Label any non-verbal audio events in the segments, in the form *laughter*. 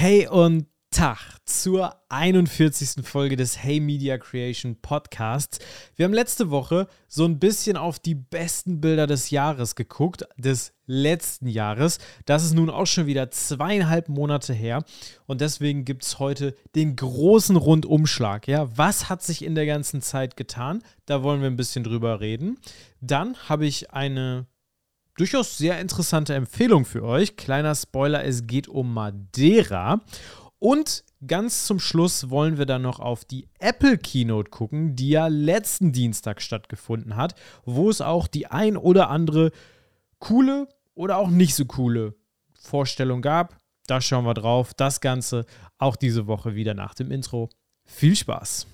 Hey und Tag zur 41. Folge des Hey Media Creation Podcasts. Wir haben letzte Woche so ein bisschen auf die besten Bilder des Jahres geguckt, des letzten Jahres. Das ist nun auch schon wieder zweieinhalb Monate her und deswegen gibt es heute den großen Rundumschlag. Ja, was hat sich in der ganzen Zeit getan? Da wollen wir ein bisschen drüber reden. Dann habe ich eine durchaus sehr interessante Empfehlung für euch. Kleiner Spoiler, es geht um Madeira. Und ganz zum Schluss wollen wir dann noch auf die Apple Keynote gucken, die ja letzten Dienstag stattgefunden hat, wo es auch die ein oder andere coole oder auch nicht so coole Vorstellung gab. Da schauen wir drauf. Das Ganze auch diese Woche wieder nach dem Intro. Viel Spaß!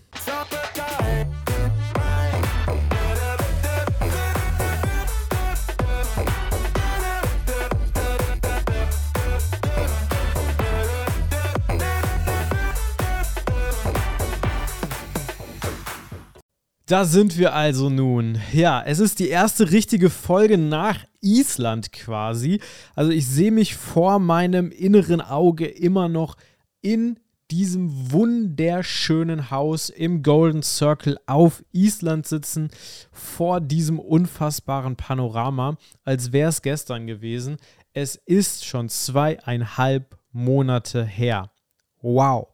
Da sind wir also nun. Ja, es ist die erste richtige Folge nach Island quasi. Also ich sehe mich vor meinem inneren Auge immer noch in diesem wunderschönen Haus im Golden Circle auf Island sitzen, vor diesem unfassbaren Panorama, als wäre es gestern gewesen. Es ist schon zweieinhalb Monate her. Wow.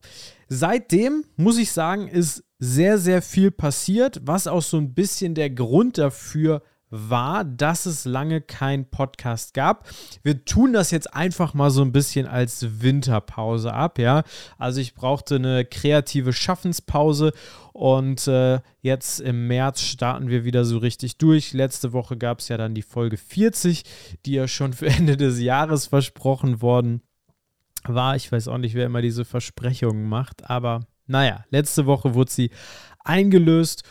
Seitdem muss ich sagen, ist sehr, sehr viel passiert, was auch so ein bisschen der Grund dafür war, dass es lange kein Podcast gab. Wir tun das jetzt einfach mal so ein bisschen als Winterpause ab, ja. Also ich brauchte eine kreative Schaffenspause und äh, jetzt im März starten wir wieder so richtig durch. Letzte Woche gab es ja dann die Folge 40, die ja schon für Ende des Jahres versprochen worden war. Ich weiß auch nicht, wer immer diese Versprechungen macht, aber naja, letzte Woche wurde sie eingelöst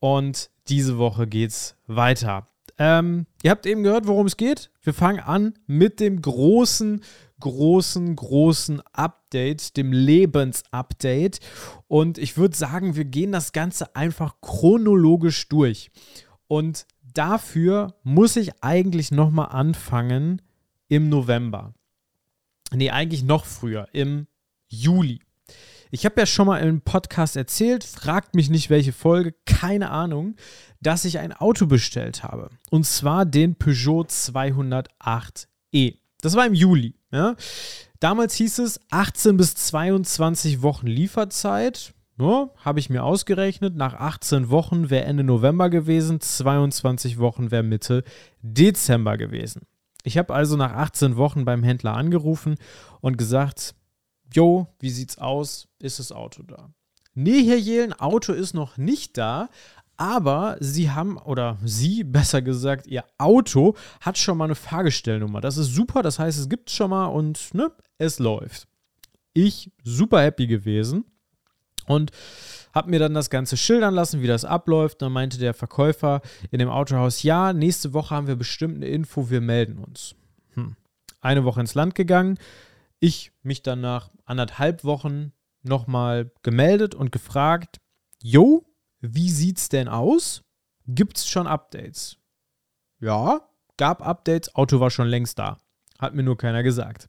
und diese Woche geht's weiter. Ähm, ihr habt eben gehört, worum es geht. Wir fangen an mit dem großen, großen, großen Update, dem Lebensupdate. Und ich würde sagen, wir gehen das Ganze einfach chronologisch durch. Und dafür muss ich eigentlich nochmal anfangen im November. Nee, eigentlich noch früher, im Juli. Ich habe ja schon mal im Podcast erzählt, fragt mich nicht welche Folge, keine Ahnung, dass ich ein Auto bestellt habe. Und zwar den Peugeot 208e. Das war im Juli. Ja. Damals hieß es 18 bis 22 Wochen Lieferzeit. Ja, habe ich mir ausgerechnet. Nach 18 Wochen wäre Ende November gewesen, 22 Wochen wäre Mitte Dezember gewesen. Ich habe also nach 18 Wochen beim Händler angerufen und gesagt, Jo, wie sieht's aus? Ist das Auto da? Nee, Herr Jelen, Auto ist noch nicht da, aber Sie haben, oder Sie *laughs* besser gesagt, Ihr Auto hat schon mal eine Fahrgestellnummer. Das ist super, das heißt, es gibt schon mal und ne, es läuft. Ich super happy gewesen und habe mir dann das Ganze schildern lassen, wie das abläuft. Dann meinte der Verkäufer in dem Autohaus, ja, nächste Woche haben wir bestimmt eine Info, wir melden uns. Hm. Eine Woche ins Land gegangen, ich mich dann nach anderthalb Wochen nochmal gemeldet und gefragt, Jo, wie sieht's denn aus? Gibt's schon Updates? Ja, gab Updates, Auto war schon längst da. Hat mir nur keiner gesagt.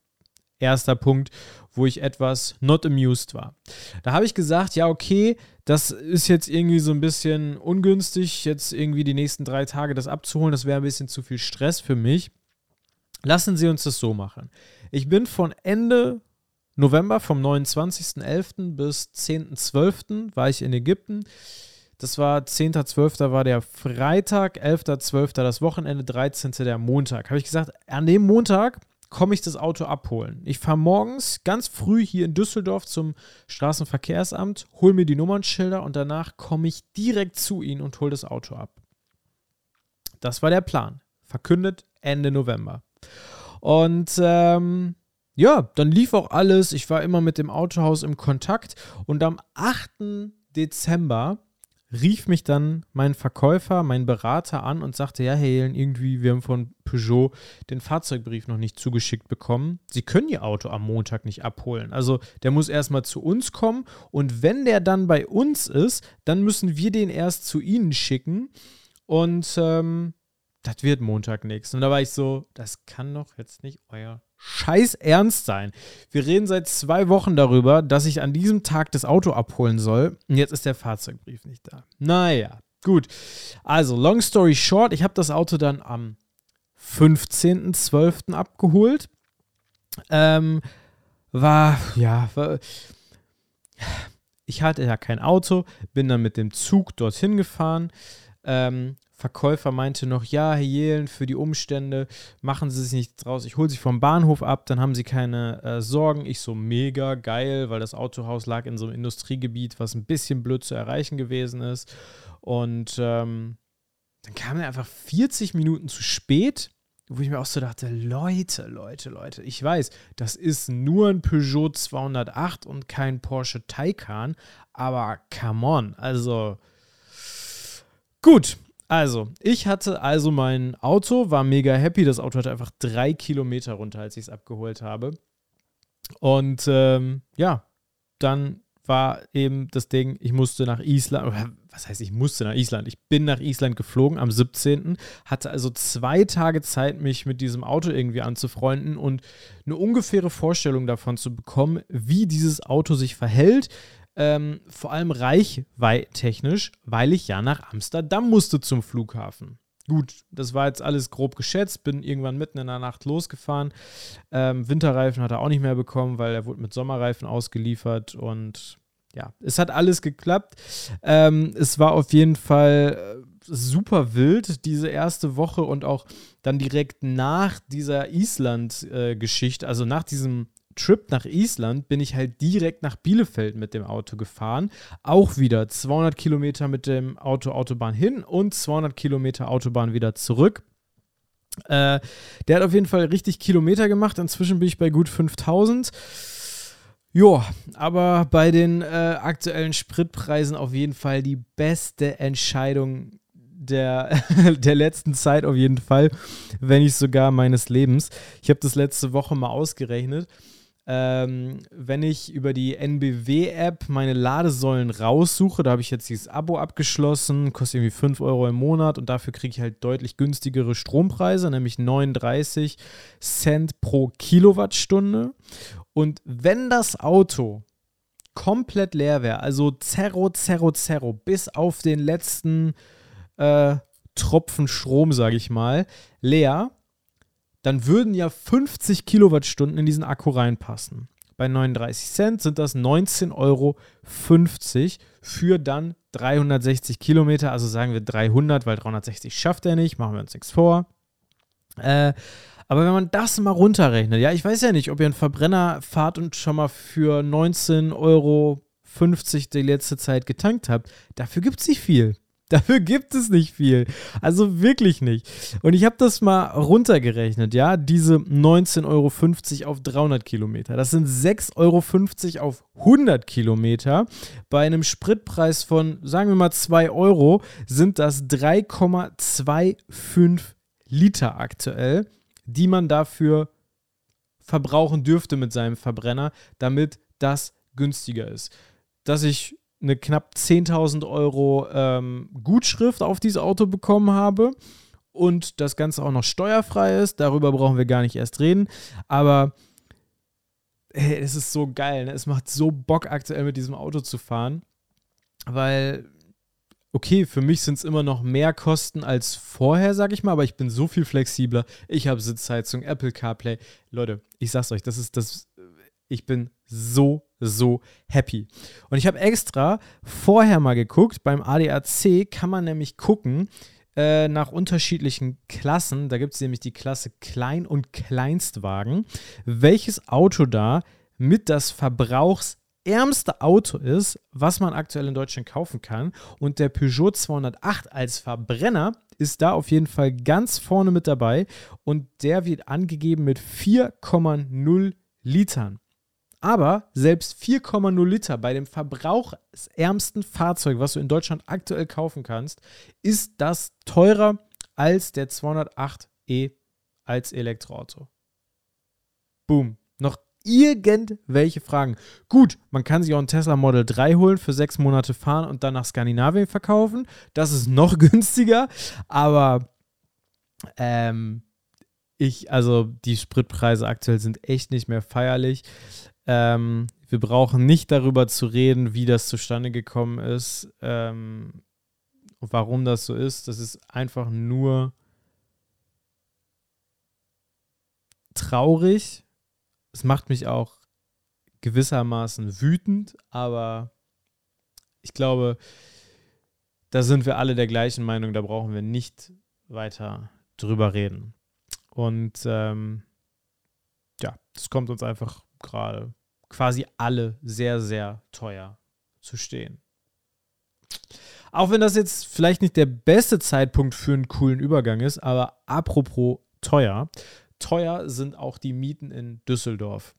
Erster Punkt, wo ich etwas not amused war. Da habe ich gesagt, ja, okay, das ist jetzt irgendwie so ein bisschen ungünstig, jetzt irgendwie die nächsten drei Tage das abzuholen. Das wäre ein bisschen zu viel Stress für mich. Lassen Sie uns das so machen. Ich bin von Ende November, vom 29.11. bis 10.12. war ich in Ägypten. Das war 10.12. war der Freitag, 11.12. das Wochenende, 13. der Montag. Habe ich gesagt, an dem Montag komme ich das Auto abholen. Ich fahre morgens ganz früh hier in Düsseldorf zum Straßenverkehrsamt, hole mir die Nummernschilder und danach komme ich direkt zu Ihnen und hole das Auto ab. Das war der Plan. Verkündet Ende November. Und ähm, ja, dann lief auch alles. Ich war immer mit dem Autohaus im Kontakt. Und am 8. Dezember rief mich dann mein Verkäufer, mein Berater an und sagte, ja, Helen, irgendwie, wir haben von Peugeot den Fahrzeugbrief noch nicht zugeschickt bekommen. Sie können Ihr Auto am Montag nicht abholen. Also der muss erstmal zu uns kommen und wenn der dann bei uns ist, dann müssen wir den erst zu Ihnen schicken. Und ähm, das wird Montag nichts. Und da war ich so, das kann doch jetzt nicht euer scheiß ernst sein. Wir reden seit zwei Wochen darüber, dass ich an diesem Tag das Auto abholen soll. Und jetzt ist der Fahrzeugbrief nicht da. Naja, gut. Also, long story short, ich habe das Auto dann am 15.12. abgeholt. Ähm, war, ja, war, ich hatte ja kein Auto, bin dann mit dem Zug dorthin gefahren. Ähm, Verkäufer meinte noch, ja, Herr Jelen, für die Umstände machen Sie sich nicht draus. Ich hole Sie vom Bahnhof ab, dann haben Sie keine äh, Sorgen. Ich so mega geil, weil das Autohaus lag in so einem Industriegebiet, was ein bisschen blöd zu erreichen gewesen ist. Und ähm, dann kam er einfach 40 Minuten zu spät, wo ich mir auch so dachte, Leute, Leute, Leute, ich weiß, das ist nur ein Peugeot 208 und kein Porsche Taycan, aber come on, also gut, also, ich hatte also mein Auto, war mega happy. Das Auto hatte einfach drei Kilometer runter, als ich es abgeholt habe. Und ähm, ja, dann war eben das Ding, ich musste nach Island, oder was heißt, ich musste nach Island? Ich bin nach Island geflogen am 17., hatte also zwei Tage Zeit, mich mit diesem Auto irgendwie anzufreunden und eine ungefähre Vorstellung davon zu bekommen, wie dieses Auto sich verhält, ähm, vor allem reichweittechnisch, weil ich ja nach Amsterdam musste zum Flughafen. Gut, das war jetzt alles grob geschätzt, bin irgendwann mitten in der Nacht losgefahren. Ähm, Winterreifen hat er auch nicht mehr bekommen, weil er wurde mit Sommerreifen ausgeliefert und ja, es hat alles geklappt. Ähm, es war auf jeden Fall äh, super wild, diese erste Woche und auch dann direkt nach dieser Island-Geschichte, äh, also nach diesem Trip nach Island bin ich halt direkt nach Bielefeld mit dem Auto gefahren. Auch wieder 200 Kilometer mit dem Auto Autobahn hin und 200 Kilometer Autobahn wieder zurück. Äh, der hat auf jeden Fall richtig Kilometer gemacht. Inzwischen bin ich bei gut 5000. Ja, aber bei den äh, aktuellen Spritpreisen auf jeden Fall die beste Entscheidung der, *laughs* der letzten Zeit auf jeden Fall, wenn nicht sogar meines Lebens. Ich habe das letzte Woche mal ausgerechnet. Ähm, wenn ich über die NBW-App meine Ladesäulen raussuche, da habe ich jetzt dieses Abo abgeschlossen, kostet irgendwie 5 Euro im Monat und dafür kriege ich halt deutlich günstigere Strompreise, nämlich 39 Cent pro Kilowattstunde. Und wenn das Auto komplett leer wäre, also Zerro, Zerro, Zerro, bis auf den letzten äh, Tropfen Strom, sage ich mal, leer, dann würden ja 50 Kilowattstunden in diesen Akku reinpassen. Bei 39 Cent sind das 19,50 Euro für dann 360 Kilometer. Also sagen wir 300, weil 360 schafft er nicht, machen wir uns nichts vor. Äh, aber wenn man das mal runterrechnet, ja, ich weiß ja nicht, ob ihr einen Verbrenner fahrt und schon mal für 19,50 Euro die letzte Zeit getankt habt, dafür gibt es nicht viel. *laughs* Dafür gibt es nicht viel. Also wirklich nicht. Und ich habe das mal runtergerechnet, ja, diese 19,50 Euro auf 300 Kilometer. Das sind 6,50 Euro auf 100 Kilometer. Bei einem Spritpreis von, sagen wir mal, 2 Euro sind das 3,25 Liter aktuell, die man dafür verbrauchen dürfte mit seinem Verbrenner, damit das günstiger ist. Dass ich eine knapp 10.000 Euro ähm, Gutschrift auf dieses Auto bekommen habe und das Ganze auch noch steuerfrei ist. Darüber brauchen wir gar nicht erst reden. Aber hey, es ist so geil. Ne? Es macht so Bock, aktuell mit diesem Auto zu fahren, weil. Okay, für mich sind es immer noch mehr Kosten als vorher, sag ich mal, aber ich bin so viel flexibler. Ich habe Sitzheizung, Apple CarPlay. Leute, ich sag's euch, das ist das. Ich bin so so happy. Und ich habe extra vorher mal geguckt, beim ADAC kann man nämlich gucken äh, nach unterschiedlichen Klassen. Da gibt es nämlich die Klasse Klein- und Kleinstwagen, welches Auto da mit das verbrauchsärmste Auto ist, was man aktuell in Deutschland kaufen kann. Und der Peugeot 208 als Verbrenner ist da auf jeden Fall ganz vorne mit dabei und der wird angegeben mit 4,0 Litern. Aber selbst 4,0 Liter bei dem verbrauchsärmsten Fahrzeug, was du in Deutschland aktuell kaufen kannst, ist das teurer als der 208e als Elektroauto. Boom. Noch irgendwelche Fragen. Gut, man kann sich auch einen Tesla Model 3 holen, für sechs Monate fahren und dann nach Skandinavien verkaufen. Das ist noch *laughs* günstiger, aber ähm, ich, also die Spritpreise aktuell sind echt nicht mehr feierlich. Ähm, wir brauchen nicht darüber zu reden, wie das zustande gekommen ist ähm, und warum das so ist. Das ist einfach nur traurig. Es macht mich auch gewissermaßen wütend, aber ich glaube, da sind wir alle der gleichen Meinung, da brauchen wir nicht weiter drüber reden. Und ähm, ja, das kommt uns einfach gerade quasi alle sehr, sehr teuer zu stehen. Auch wenn das jetzt vielleicht nicht der beste Zeitpunkt für einen coolen Übergang ist, aber apropos teuer, teuer sind auch die Mieten in Düsseldorf.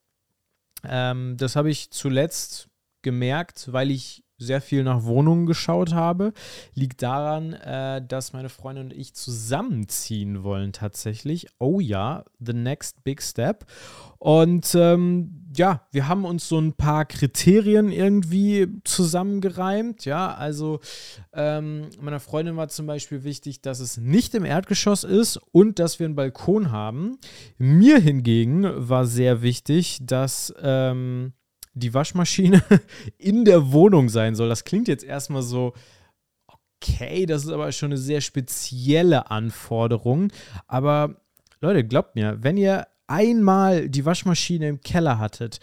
Ähm, das habe ich zuletzt gemerkt, weil ich sehr viel nach Wohnungen geschaut habe, liegt daran, äh, dass meine Freundin und ich zusammenziehen wollen tatsächlich. Oh ja, the next big step. Und ähm, ja, wir haben uns so ein paar Kriterien irgendwie zusammengereimt. Ja, also ähm, meiner Freundin war zum Beispiel wichtig, dass es nicht im Erdgeschoss ist und dass wir einen Balkon haben. Mir hingegen war sehr wichtig, dass ähm, die Waschmaschine *laughs* in der Wohnung sein soll. Das klingt jetzt erstmal so, okay, das ist aber schon eine sehr spezielle Anforderung. Aber Leute, glaubt mir, wenn ihr einmal die Waschmaschine im Keller hattet,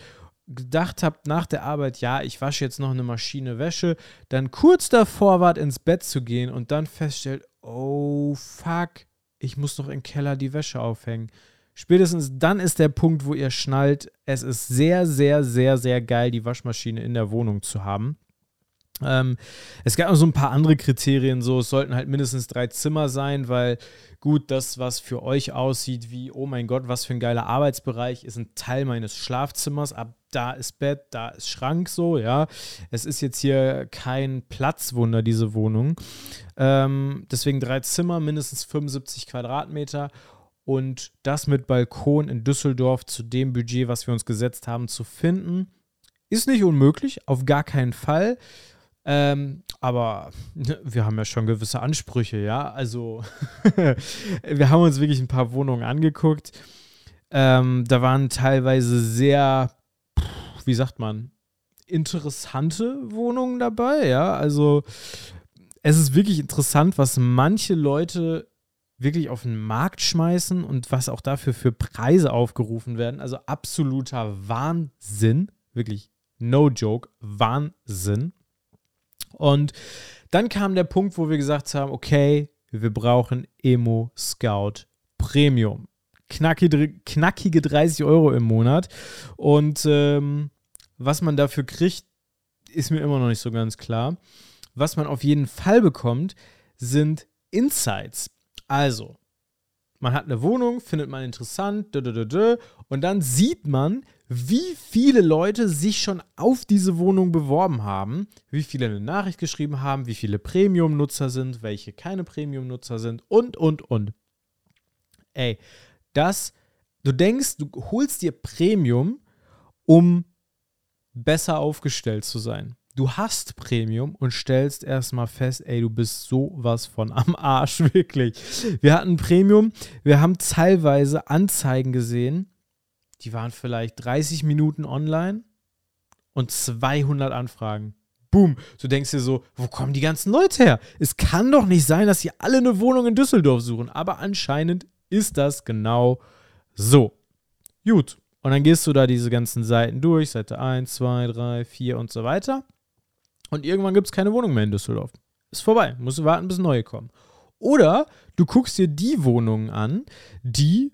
gedacht habt nach der Arbeit, ja, ich wasche jetzt noch eine Maschine Wäsche, dann kurz davor wart, ins Bett zu gehen und dann feststellt, oh fuck, ich muss noch im Keller die Wäsche aufhängen Spätestens dann ist der Punkt, wo ihr schnallt, es ist sehr, sehr, sehr, sehr geil, die Waschmaschine in der Wohnung zu haben. Ähm, es gab noch so ein paar andere Kriterien, so es sollten halt mindestens drei Zimmer sein, weil gut, das, was für euch aussieht wie, oh mein Gott, was für ein geiler Arbeitsbereich, ist ein Teil meines Schlafzimmers. Ab da ist Bett, da ist Schrank, so, ja. Es ist jetzt hier kein Platzwunder, diese Wohnung. Ähm, deswegen drei Zimmer, mindestens 75 Quadratmeter und das mit Balkon in Düsseldorf zu dem Budget, was wir uns gesetzt haben, zu finden, ist nicht unmöglich, auf gar keinen Fall. Ähm, aber wir haben ja schon gewisse Ansprüche, ja. Also *laughs* wir haben uns wirklich ein paar Wohnungen angeguckt. Ähm, da waren teilweise sehr, wie sagt man, interessante Wohnungen dabei, ja. Also es ist wirklich interessant, was manche Leute wirklich auf den Markt schmeißen und was auch dafür für Preise aufgerufen werden. Also absoluter Wahnsinn. Wirklich no joke. Wahnsinn. Und dann kam der Punkt, wo wir gesagt haben, okay, wir brauchen Emo Scout Premium. Knackige, knackige 30 Euro im Monat. Und ähm, was man dafür kriegt, ist mir immer noch nicht so ganz klar. Was man auf jeden Fall bekommt, sind Insights. Also, man hat eine Wohnung, findet man interessant, und dann sieht man, wie viele Leute sich schon auf diese Wohnung beworben haben, wie viele eine Nachricht geschrieben haben, wie viele Premium-Nutzer sind, welche keine Premium-Nutzer sind und, und, und. Ey, das, du denkst, du holst dir Premium, um besser aufgestellt zu sein du hast Premium und stellst erstmal fest, ey, du bist sowas von am Arsch, *laughs* wirklich. Wir hatten Premium, wir haben teilweise Anzeigen gesehen, die waren vielleicht 30 Minuten online und 200 Anfragen. Boom. Du denkst dir so, wo kommen die ganzen Leute her? Es kann doch nicht sein, dass sie alle eine Wohnung in Düsseldorf suchen. Aber anscheinend ist das genau so. Gut. Und dann gehst du da diese ganzen Seiten durch, Seite 1, 2, 3, 4 und so weiter. Und irgendwann gibt es keine Wohnung mehr in Düsseldorf. Ist vorbei. Musst du warten, bis neue kommen. Oder du guckst dir die Wohnungen an, die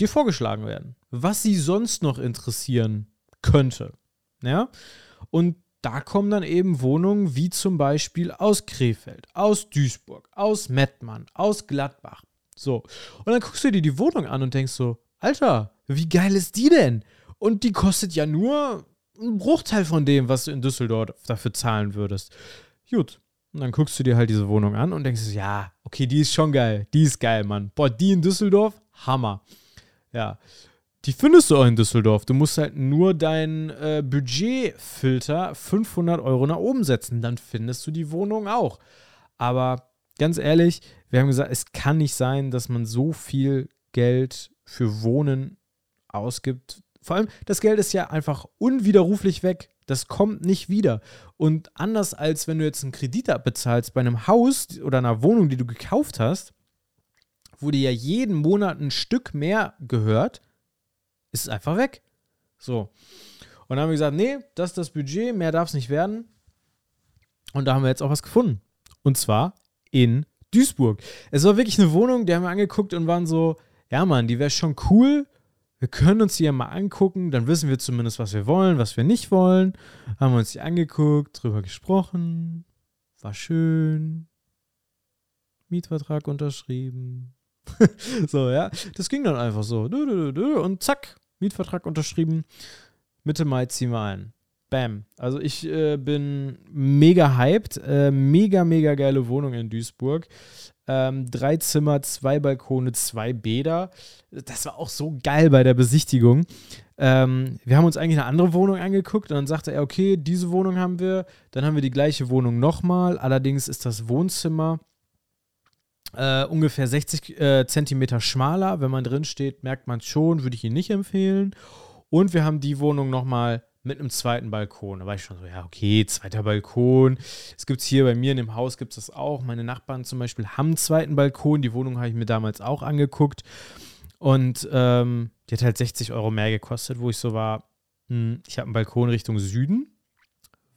dir vorgeschlagen werden. Was sie sonst noch interessieren könnte. Ja? Und da kommen dann eben Wohnungen wie zum Beispiel aus Krefeld, aus Duisburg, aus Mettmann, aus Gladbach. So. Und dann guckst du dir die Wohnung an und denkst so, Alter, wie geil ist die denn? Und die kostet ja nur ein Bruchteil von dem, was du in Düsseldorf dafür zahlen würdest. Gut. Und dann guckst du dir halt diese Wohnung an und denkst, ja, okay, die ist schon geil. Die ist geil, Mann. Boah, die in Düsseldorf, Hammer. Ja. Die findest du auch in Düsseldorf. Du musst halt nur deinen äh, Budgetfilter 500 Euro nach oben setzen. Dann findest du die Wohnung auch. Aber ganz ehrlich, wir haben gesagt, es kann nicht sein, dass man so viel Geld für Wohnen ausgibt. Vor allem, das Geld ist ja einfach unwiderruflich weg. Das kommt nicht wieder. Und anders als wenn du jetzt einen Kredit abbezahlst bei einem Haus oder einer Wohnung, die du gekauft hast, wo dir ja jeden Monat ein Stück mehr gehört, ist es einfach weg. So. Und dann haben wir gesagt, nee, das ist das Budget, mehr darf es nicht werden. Und da haben wir jetzt auch was gefunden. Und zwar in Duisburg. Es war wirklich eine Wohnung, die haben wir angeguckt und waren so, ja Mann, die wäre schon cool. Wir können uns die ja mal angucken, dann wissen wir zumindest, was wir wollen, was wir nicht wollen. Haben wir uns die angeguckt, drüber gesprochen, war schön. Mietvertrag unterschrieben. *laughs* so, ja. Das ging dann einfach so. Und zack, Mietvertrag unterschrieben. Mitte Mai ziehen wir ein. Bam. Also ich äh, bin mega hyped. Äh, mega, mega geile Wohnung in Duisburg. Ähm, drei Zimmer, zwei Balkone, zwei Bäder. Das war auch so geil bei der Besichtigung. Ähm, wir haben uns eigentlich eine andere Wohnung angeguckt und dann sagte er, okay, diese Wohnung haben wir. Dann haben wir die gleiche Wohnung nochmal. Allerdings ist das Wohnzimmer äh, ungefähr 60 äh, Zentimeter schmaler. Wenn man drin steht, merkt man es schon, würde ich ihn nicht empfehlen. Und wir haben die Wohnung nochmal mit einem zweiten Balkon. Da war ich schon so, ja, okay, zweiter Balkon. Es gibt es hier bei mir in dem Haus, gibt es das auch. Meine Nachbarn zum Beispiel haben einen zweiten Balkon. Die Wohnung habe ich mir damals auch angeguckt. Und ähm, die hat halt 60 Euro mehr gekostet, wo ich so war, mh, hm, ich habe einen Balkon Richtung Süden.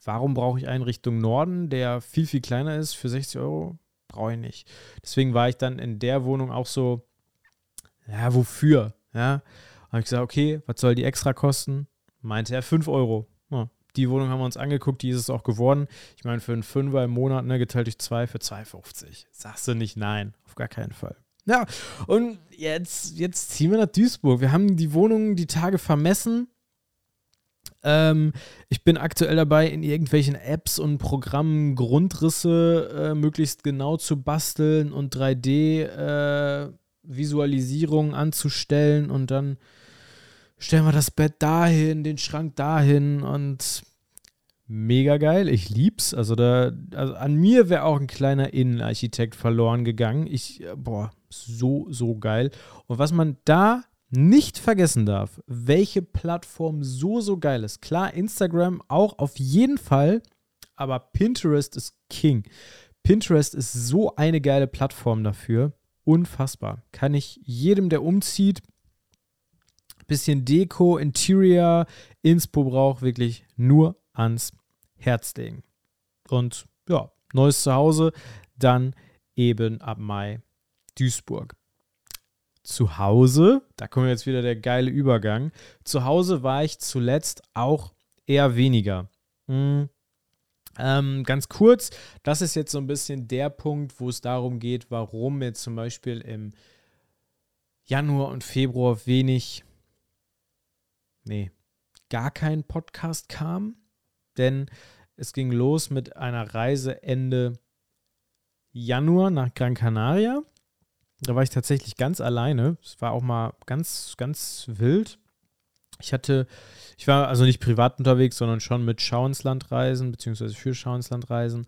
Warum brauche ich einen Richtung Norden, der viel, viel kleiner ist für 60 Euro? Brauche ich nicht. Deswegen war ich dann in der Wohnung auch so, ja, wofür? Ja, habe ich gesagt, okay, was soll die extra kosten? Meinte er 5 Euro. Ja, die Wohnung haben wir uns angeguckt, die ist es auch geworden. Ich meine, für einen Fünfer im Monat, ne, geteilt durch zwei für 2,50. Sagst du nicht nein, auf gar keinen Fall. Ja, und jetzt, jetzt ziehen wir nach Duisburg. Wir haben die Wohnung die Tage vermessen. Ähm, ich bin aktuell dabei, in irgendwelchen Apps und Programmen Grundrisse äh, möglichst genau zu basteln und 3D-Visualisierungen äh, anzustellen und dann stellen wir das Bett dahin, den Schrank dahin und mega geil. Ich lieb's. Also da, also an mir wäre auch ein kleiner Innenarchitekt verloren gegangen. Ich, boah, so, so geil. Und was man da nicht vergessen darf, welche Plattform so, so geil ist. Klar, Instagram auch auf jeden Fall, aber Pinterest ist King. Pinterest ist so eine geile Plattform dafür. Unfassbar. Kann ich jedem, der umzieht, bisschen Deko, Interior, Inspo braucht wirklich nur ans Herz legen. Und ja, neues Zuhause, dann eben ab Mai Duisburg. Zu Hause, da kommt jetzt wieder der geile Übergang. Zu Hause war ich zuletzt auch eher weniger. Hm. Ähm, ganz kurz, das ist jetzt so ein bisschen der Punkt, wo es darum geht, warum jetzt zum Beispiel im Januar und Februar wenig nee, gar kein Podcast kam, denn es ging los mit einer Reise Ende Januar nach Gran Canaria. Da war ich tatsächlich ganz alleine. Es war auch mal ganz, ganz wild. Ich hatte, ich war also nicht privat unterwegs, sondern schon mit Schau ins Land reisen, beziehungsweise für Schau ins Land reisen.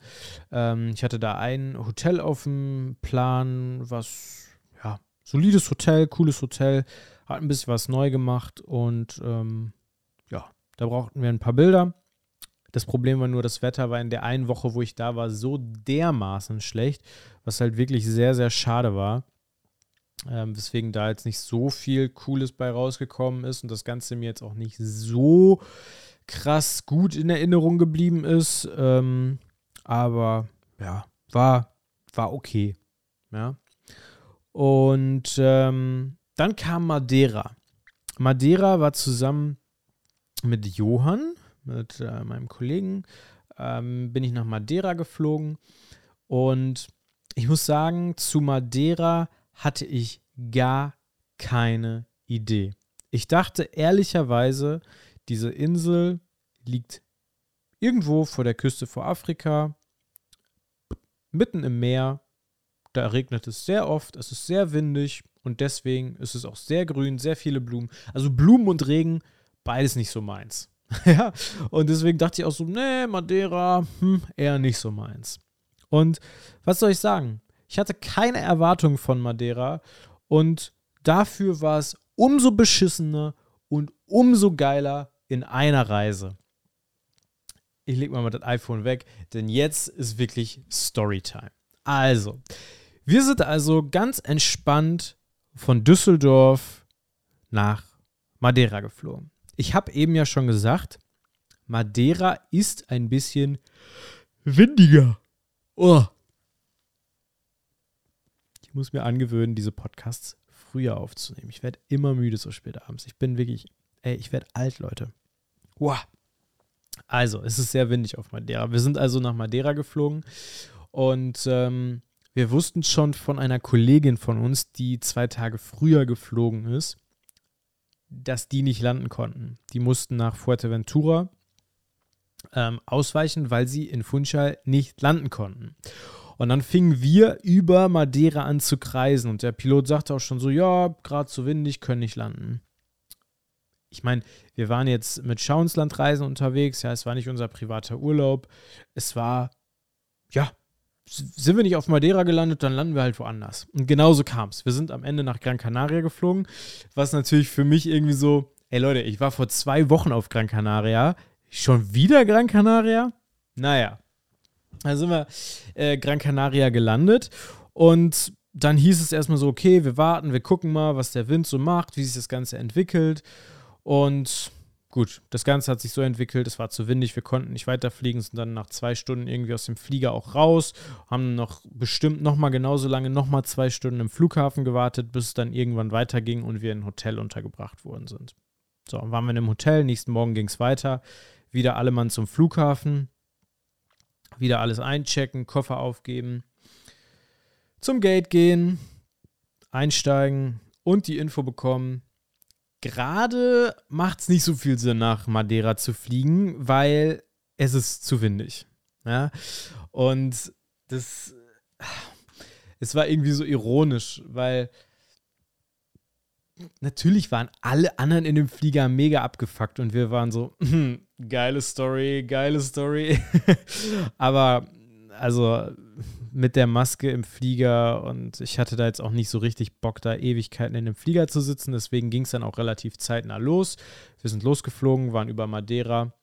Ähm, ich hatte da ein Hotel auf dem Plan, was, ja, solides Hotel, cooles Hotel, hat ein bisschen was neu gemacht und ähm, ja, da brauchten wir ein paar Bilder. Das Problem war nur, das Wetter war in der einen Woche, wo ich da war, so dermaßen schlecht, was halt wirklich sehr, sehr schade war. Ähm, weswegen da jetzt nicht so viel Cooles bei rausgekommen ist und das Ganze mir jetzt auch nicht so krass gut in Erinnerung geblieben ist. Ähm, aber ja, war, war okay. Ja. Und ähm, dann kam Madeira. Madeira war zusammen mit Johann, mit äh, meinem Kollegen, ähm, bin ich nach Madeira geflogen. Und ich muss sagen, zu Madeira hatte ich gar keine Idee. Ich dachte ehrlicherweise, diese Insel liegt irgendwo vor der Küste vor Afrika, mitten im Meer. Da regnet es sehr oft, es ist sehr windig, und deswegen ist es auch sehr grün, sehr viele Blumen. Also Blumen und Regen, beides nicht so meins. *laughs* ja, und deswegen dachte ich auch so, nee, Madeira, hm, eher nicht so meins. Und was soll ich sagen? Ich hatte keine Erwartung von Madeira und dafür war es umso beschissener und umso geiler in einer Reise. Ich lege mal das iPhone weg, denn jetzt ist wirklich Storytime. Also, wir sind also ganz entspannt von Düsseldorf nach Madeira geflogen. Ich habe eben ja schon gesagt, Madeira ist ein bisschen windiger. Oh. Ich muss mir angewöhnen, diese Podcasts früher aufzunehmen. Ich werde immer müde so spät abends. Ich bin wirklich, ey, ich werde alt, Leute. Wow. Also, es ist sehr windig auf Madeira. Wir sind also nach Madeira geflogen und ähm, wir wussten schon von einer Kollegin von uns, die zwei Tage früher geflogen ist, dass die nicht landen konnten. Die mussten nach Fuerteventura ähm, ausweichen, weil sie in Funchal nicht landen konnten. Und dann fingen wir über Madeira an zu kreisen und der Pilot sagte auch schon so, ja, gerade zu windig, können nicht landen. Ich meine, wir waren jetzt mit Schauenslandreisen unterwegs, ja, es war nicht unser privater Urlaub. Es war, ja, sind wir nicht auf Madeira gelandet, dann landen wir halt woanders. Und genauso kam es. Wir sind am Ende nach Gran Canaria geflogen, was natürlich für mich irgendwie so, ey Leute, ich war vor zwei Wochen auf Gran Canaria. Schon wieder Gran Canaria? Naja. Da sind wir äh, Gran Canaria gelandet und dann hieß es erstmal so, okay, wir warten, wir gucken mal, was der Wind so macht, wie sich das Ganze entwickelt. Und gut, das Ganze hat sich so entwickelt, es war zu windig, wir konnten nicht weiterfliegen, sind dann nach zwei Stunden irgendwie aus dem Flieger auch raus, haben noch bestimmt nochmal genauso lange, nochmal zwei Stunden im Flughafen gewartet, bis es dann irgendwann weiterging und wir in ein Hotel untergebracht worden sind. So, waren wir in einem Hotel, nächsten Morgen ging es weiter, wieder alle Mann zum Flughafen, wieder alles einchecken, Koffer aufgeben, zum Gate gehen, einsteigen und die Info bekommen, gerade macht es nicht so viel Sinn, nach Madeira zu fliegen, weil es ist zu windig. Ja? Und das, es war irgendwie so ironisch, weil natürlich waren alle anderen in dem Flieger mega abgefuckt und wir waren so, geile Story, geile Story. *laughs* Aber also mit der Maske im Flieger und ich hatte da jetzt auch nicht so richtig Bock, da Ewigkeiten in dem Flieger zu sitzen. Deswegen ging es dann auch relativ zeitnah los. Wir sind losgeflogen, waren über Madeira.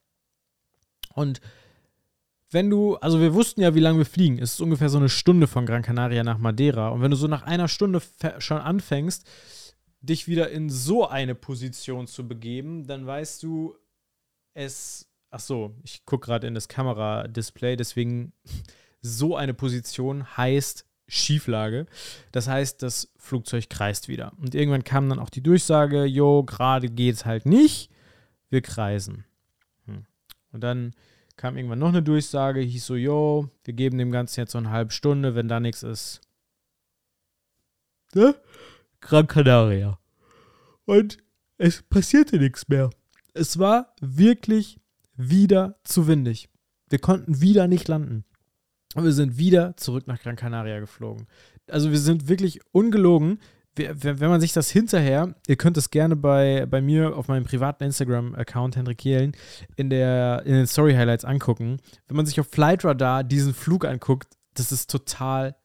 Und wenn du, also wir wussten ja, wie lange wir fliegen. Es ist ungefähr so eine Stunde von Gran Canaria nach Madeira. Und wenn du so nach einer Stunde schon anfängst, dich wieder in so eine Position zu begeben, dann weißt du, es. Ach so, ich gucke gerade in das Kameradisplay, deswegen so eine Position heißt Schieflage. Das heißt, das Flugzeug kreist wieder. Und irgendwann kam dann auch die Durchsage, jo, gerade geht es halt nicht, wir kreisen. Hm. Und dann kam irgendwann noch eine Durchsage, hieß so, jo, wir geben dem Ganzen jetzt so eine halbe Stunde, wenn da nichts ist. Ne? Gran Canaria. Und es passierte nichts mehr. Es war wirklich wieder zu windig. Wir konnten wieder nicht landen. Und wir sind wieder zurück nach Gran Canaria geflogen. Also wir sind wirklich ungelogen. Wenn man sich das hinterher, ihr könnt es gerne bei, bei mir auf meinem privaten Instagram-Account, Hendrik Jehlen, in, in den Story-Highlights angucken. Wenn man sich auf Flightradar diesen Flug anguckt, das ist total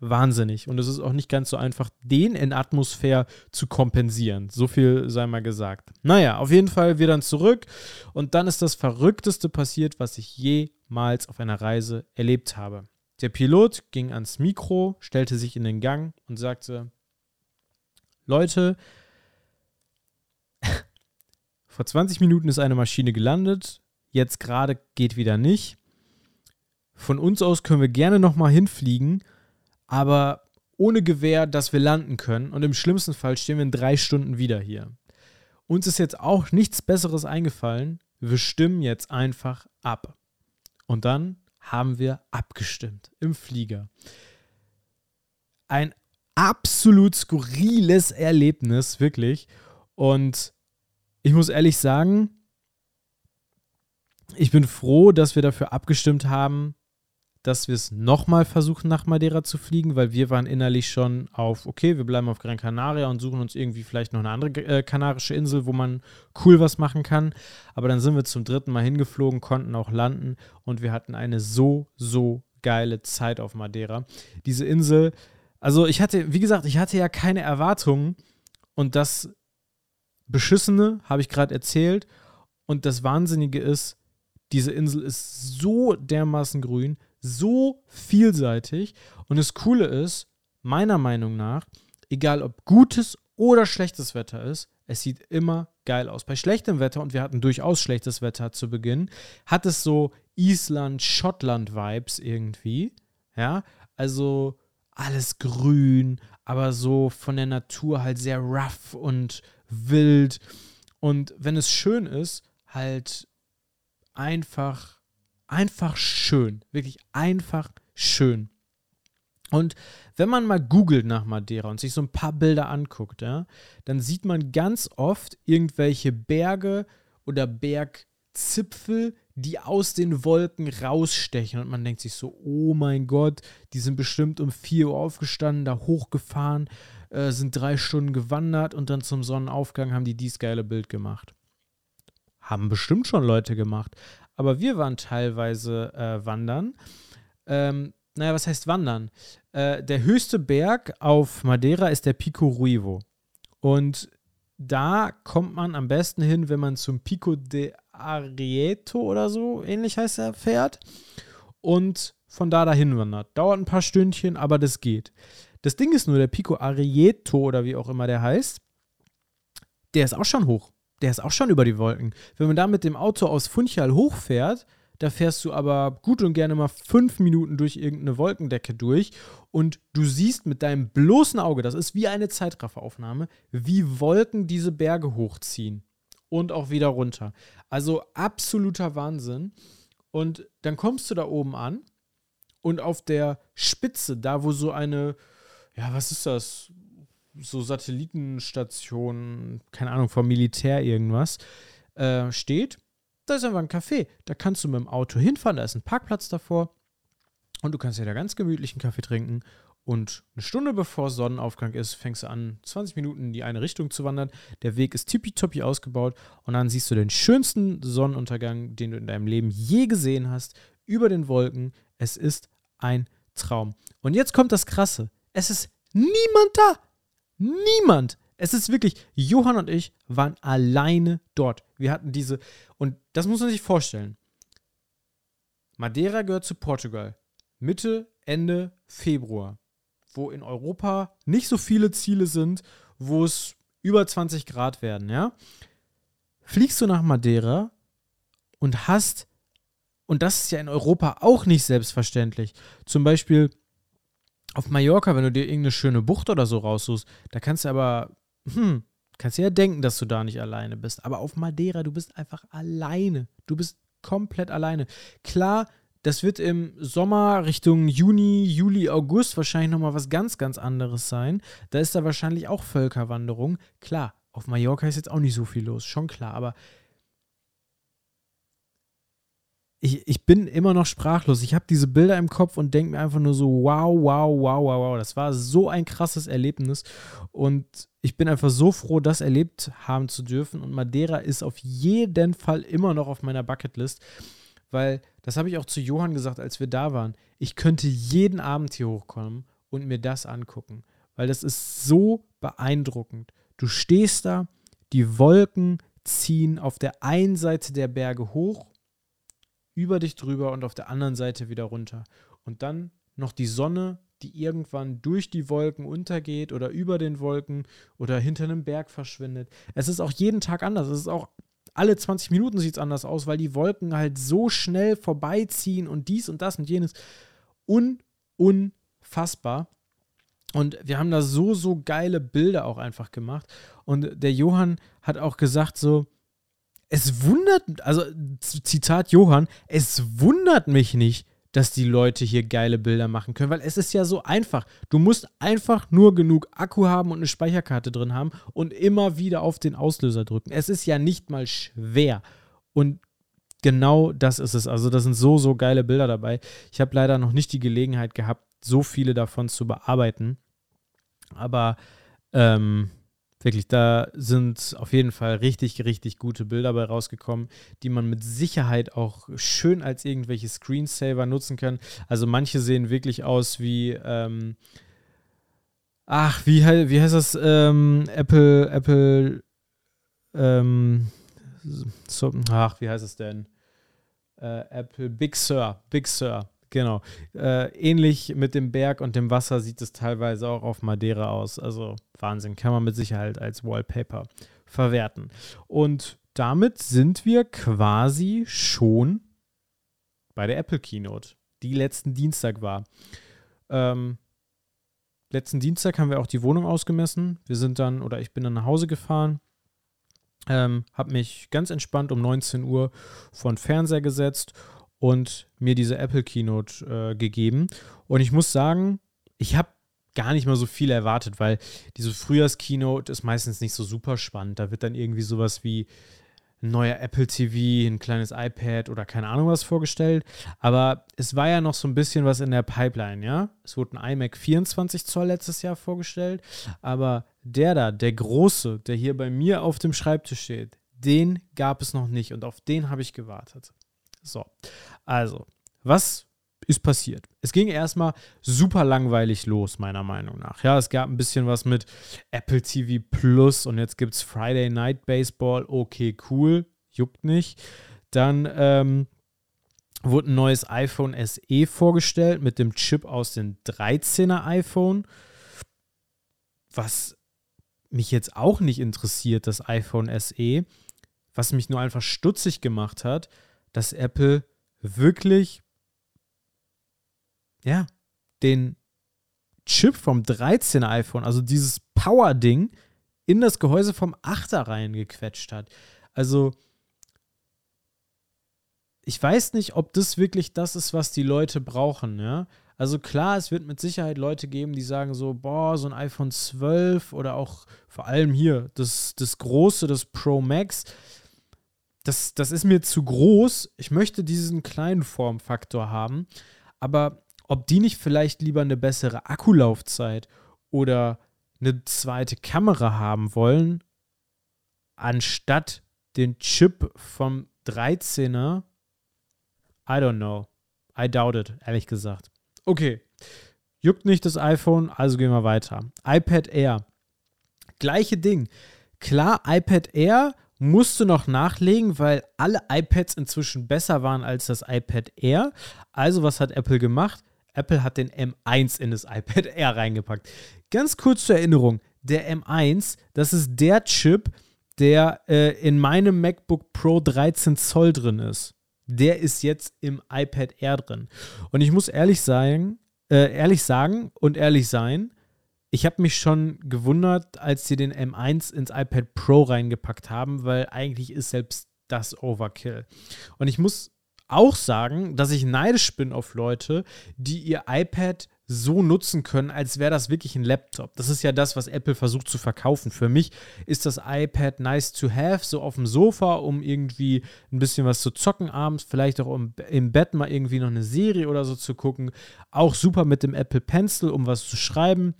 wahnsinnig. Und es ist auch nicht ganz so einfach, den in Atmosphäre zu kompensieren. So viel sei mal gesagt. Naja, auf jeden Fall wir dann zurück. Und dann ist das Verrückteste passiert, was ich je jemals auf einer Reise erlebt habe. Der Pilot ging ans Mikro, stellte sich in den Gang und sagte, Leute, *laughs* vor 20 Minuten ist eine Maschine gelandet, jetzt gerade geht wieder nicht. Von uns aus können wir gerne nochmal hinfliegen, aber ohne Gewehr, dass wir landen können. Und im schlimmsten Fall stehen wir in drei Stunden wieder hier. Uns ist jetzt auch nichts Besseres eingefallen. Wir stimmen jetzt einfach ab. Und dann haben wir abgestimmt im Flieger. Ein absolut skurriles Erlebnis, wirklich. Und ich muss ehrlich sagen, ich bin froh, dass wir dafür abgestimmt haben, dass wir es nochmal versuchen, nach Madeira zu fliegen, weil wir waren innerlich schon auf, okay, wir bleiben auf Gran Canaria und suchen uns irgendwie vielleicht noch eine andere äh, kanarische Insel, wo man cool was machen kann. Aber dann sind wir zum dritten Mal hingeflogen, konnten auch landen und wir hatten eine so, so geile Zeit auf Madeira. Diese Insel, also ich hatte, wie gesagt, ich hatte ja keine Erwartungen und das beschissene, habe ich gerade erzählt. Und das Wahnsinnige ist, diese Insel ist so dermaßen grün, so vielseitig. Und das Coole ist, meiner Meinung nach, egal ob gutes oder schlechtes Wetter ist, es sieht immer geil aus. Bei schlechtem Wetter, und wir hatten durchaus schlechtes Wetter zu Beginn, hat es so Island-Schottland-Vibes irgendwie. Ja, also alles grün, aber so von der Natur halt sehr rough und wild. Und wenn es schön ist, halt einfach, einfach schön. Wirklich einfach schön. Und wenn man mal googelt nach Madeira und sich so ein paar Bilder anguckt, ja, dann sieht man ganz oft irgendwelche Berge oder Bergzipfel, die aus den Wolken rausstechen. Und man denkt sich so, oh mein Gott, die sind bestimmt um 4 Uhr aufgestanden, da hochgefahren, äh, sind drei Stunden gewandert und dann zum Sonnenaufgang haben die dies geile Bild gemacht. Haben bestimmt schon Leute gemacht. Aber wir waren teilweise äh, wandern. Ähm, naja, was heißt wandern? Äh, der höchste Berg auf Madeira ist der Pico Ruivo. Und da kommt man am besten hin, wenn man zum Pico de Arieto oder so, ähnlich heißt er, fährt. Und von da dahin wandert. Dauert ein paar Stündchen, aber das geht. Das Ding ist nur, der Pico Arieto oder wie auch immer der heißt, der ist auch schon hoch. Der ist auch schon über die Wolken. Wenn man da mit dem Auto aus Funchal hochfährt, da fährst du aber gut und gerne mal fünf Minuten durch irgendeine Wolkendecke durch und du siehst mit deinem bloßen Auge, das ist wie eine Zeitrafferaufnahme, wie Wolken diese Berge hochziehen und auch wieder runter. Also absoluter Wahnsinn. Und dann kommst du da oben an und auf der Spitze, da wo so eine, ja, was ist das? So Satellitenstation, keine Ahnung, vom Militär irgendwas, äh, steht da ist einfach ein Café. Da kannst du mit dem Auto hinfahren, da ist ein Parkplatz davor. Und du kannst ja da ganz gemütlich einen Kaffee trinken. Und eine Stunde bevor Sonnenaufgang ist, fängst du an, 20 Minuten in die eine Richtung zu wandern. Der Weg ist tippitoppi ausgebaut. Und dann siehst du den schönsten Sonnenuntergang, den du in deinem Leben je gesehen hast, über den Wolken. Es ist ein Traum. Und jetzt kommt das Krasse. Es ist niemand da. Niemand. Es ist wirklich, Johann und ich waren alleine dort. Wir hatten diese, und das muss man sich vorstellen. Madeira gehört zu Portugal. Mitte, Ende Februar. Wo in Europa nicht so viele Ziele sind, wo es über 20 Grad werden, ja? Fliegst du nach Madeira und hast, und das ist ja in Europa auch nicht selbstverständlich, zum Beispiel auf Mallorca, wenn du dir irgendeine schöne Bucht oder so raussuchst, da kannst du aber hm, kannst dir ja denken, dass du da nicht alleine bist. Aber auf Madeira, du bist einfach alleine. Du bist komplett alleine. Klar, das wird im Sommer Richtung Juni, Juli, August wahrscheinlich nochmal was ganz, ganz anderes sein. Da ist da wahrscheinlich auch Völkerwanderung. Klar, auf Mallorca ist jetzt auch nicht so viel los, schon klar. Aber ich, ich bin immer noch sprachlos. Ich habe diese Bilder im Kopf und denke mir einfach nur so, wow, wow, wow, wow, wow. Das war so ein krasses Erlebnis. Und ich bin einfach so froh, das erlebt haben zu dürfen. Und Madeira ist auf jeden Fall immer noch auf meiner Bucketlist. Weil, das habe ich auch zu Johann gesagt, als wir da waren. Ich könnte jeden Abend hier hochkommen und mir das angucken. Weil das ist so beeindruckend. Du stehst da, die Wolken ziehen auf der einen Seite der Berge hoch über dich drüber und auf der anderen Seite wieder runter. Und dann noch die Sonne, die irgendwann durch die Wolken untergeht oder über den Wolken oder hinter einem Berg verschwindet. Es ist auch jeden Tag anders. Es ist auch alle 20 Minuten sieht es anders aus, weil die Wolken halt so schnell vorbeiziehen und dies und das und jenes. Un, unfassbar. Und wir haben da so, so geile Bilder auch einfach gemacht. Und der Johann hat auch gesagt, so, es wundert, also Zitat Johann, es wundert mich nicht, dass die Leute hier geile Bilder machen können, weil es ist ja so einfach. Du musst einfach nur genug Akku haben und eine Speicherkarte drin haben und immer wieder auf den Auslöser drücken. Es ist ja nicht mal schwer. Und genau das ist es. Also, das sind so, so geile Bilder dabei. Ich habe leider noch nicht die Gelegenheit gehabt, so viele davon zu bearbeiten. Aber ähm, Wirklich, da sind auf jeden Fall richtig, richtig gute Bilder bei rausgekommen, die man mit Sicherheit auch schön als irgendwelche Screensaver nutzen kann. Also manche sehen wirklich aus wie, ähm, ach, wie, wie heißt das? Ähm, Apple, Apple ähm, so, ach, wie heißt es denn? Äh, Apple Big Sur, Big Sur, genau. Äh, ähnlich mit dem Berg und dem Wasser sieht es teilweise auch auf Madeira aus. Also Wahnsinn, kann man mit Sicherheit als Wallpaper verwerten. Und damit sind wir quasi schon bei der Apple Keynote, die letzten Dienstag war. Ähm, letzten Dienstag haben wir auch die Wohnung ausgemessen. Wir sind dann, oder ich bin dann nach Hause gefahren, ähm, habe mich ganz entspannt um 19 Uhr vor den Fernseher gesetzt und mir diese Apple Keynote äh, gegeben. Und ich muss sagen, ich habe gar nicht mal so viel erwartet, weil diese Frühjahrskeynote ist meistens nicht so super spannend. Da wird dann irgendwie sowas wie ein neuer Apple TV, ein kleines iPad oder keine Ahnung was vorgestellt. Aber es war ja noch so ein bisschen was in der Pipeline, ja. Es wurde ein iMac 24 Zoll letztes Jahr vorgestellt. Aber der da, der große, der hier bei mir auf dem Schreibtisch steht, den gab es noch nicht und auf den habe ich gewartet. So, also, was ist passiert. Es ging erstmal super langweilig los, meiner Meinung nach. Ja, es gab ein bisschen was mit Apple TV Plus und jetzt gibt es Friday Night Baseball. Okay, cool, juckt nicht. Dann ähm, wurde ein neues iPhone SE vorgestellt mit dem Chip aus dem 13er iPhone. Was mich jetzt auch nicht interessiert, das iPhone SE. Was mich nur einfach stutzig gemacht hat, dass Apple wirklich ja, den Chip vom 13er iPhone, also dieses Power-Ding, in das Gehäuse vom 8er reingequetscht hat. Also, ich weiß nicht, ob das wirklich das ist, was die Leute brauchen, ja. Also klar, es wird mit Sicherheit Leute geben, die sagen so, boah, so ein iPhone 12 oder auch vor allem hier das, das große, das Pro Max, das, das ist mir zu groß. Ich möchte diesen kleinen Formfaktor haben. Aber ob die nicht vielleicht lieber eine bessere Akkulaufzeit oder eine zweite Kamera haben wollen, anstatt den Chip vom 13er. I don't know. I doubt it, ehrlich gesagt. Okay. Juckt nicht das iPhone, also gehen wir weiter. iPad Air. Gleiche Ding. Klar, iPad Air musste noch nachlegen, weil alle iPads inzwischen besser waren als das iPad Air. Also, was hat Apple gemacht? Apple hat den M1 in das iPad *laughs* Air reingepackt. Ganz kurz zur Erinnerung, der M1, das ist der Chip, der äh, in meinem MacBook Pro 13 Zoll drin ist. Der ist jetzt im iPad Air drin. Und ich muss ehrlich sagen, äh, ehrlich sagen und ehrlich sein, ich habe mich schon gewundert, als sie den M1 ins iPad Pro reingepackt haben, weil eigentlich ist selbst das Overkill. Und ich muss auch sagen, dass ich neidisch bin auf Leute, die ihr iPad so nutzen können, als wäre das wirklich ein Laptop. Das ist ja das, was Apple versucht zu verkaufen. Für mich ist das iPad nice to have, so auf dem Sofa, um irgendwie ein bisschen was zu zocken abends, vielleicht auch um im Bett mal irgendwie noch eine Serie oder so zu gucken. Auch super mit dem Apple Pencil, um was zu schreiben.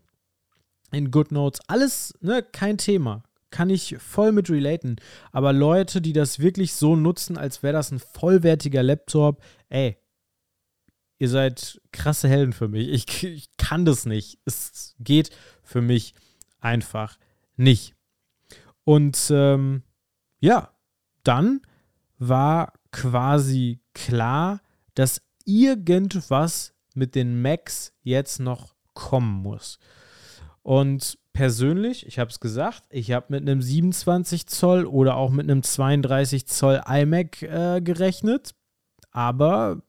In GoodNotes, alles, ne, kein Thema kann ich voll mit relaten. Aber Leute, die das wirklich so nutzen, als wäre das ein vollwertiger Laptop, ey, ihr seid krasse Helden für mich. Ich, ich kann das nicht. Es geht für mich einfach nicht. Und ähm, ja, dann war quasi klar, dass irgendwas mit den Macs jetzt noch kommen muss. Und persönlich, ich habe es gesagt, ich habe mit einem 27 Zoll oder auch mit einem 32 Zoll iMac äh, gerechnet, aber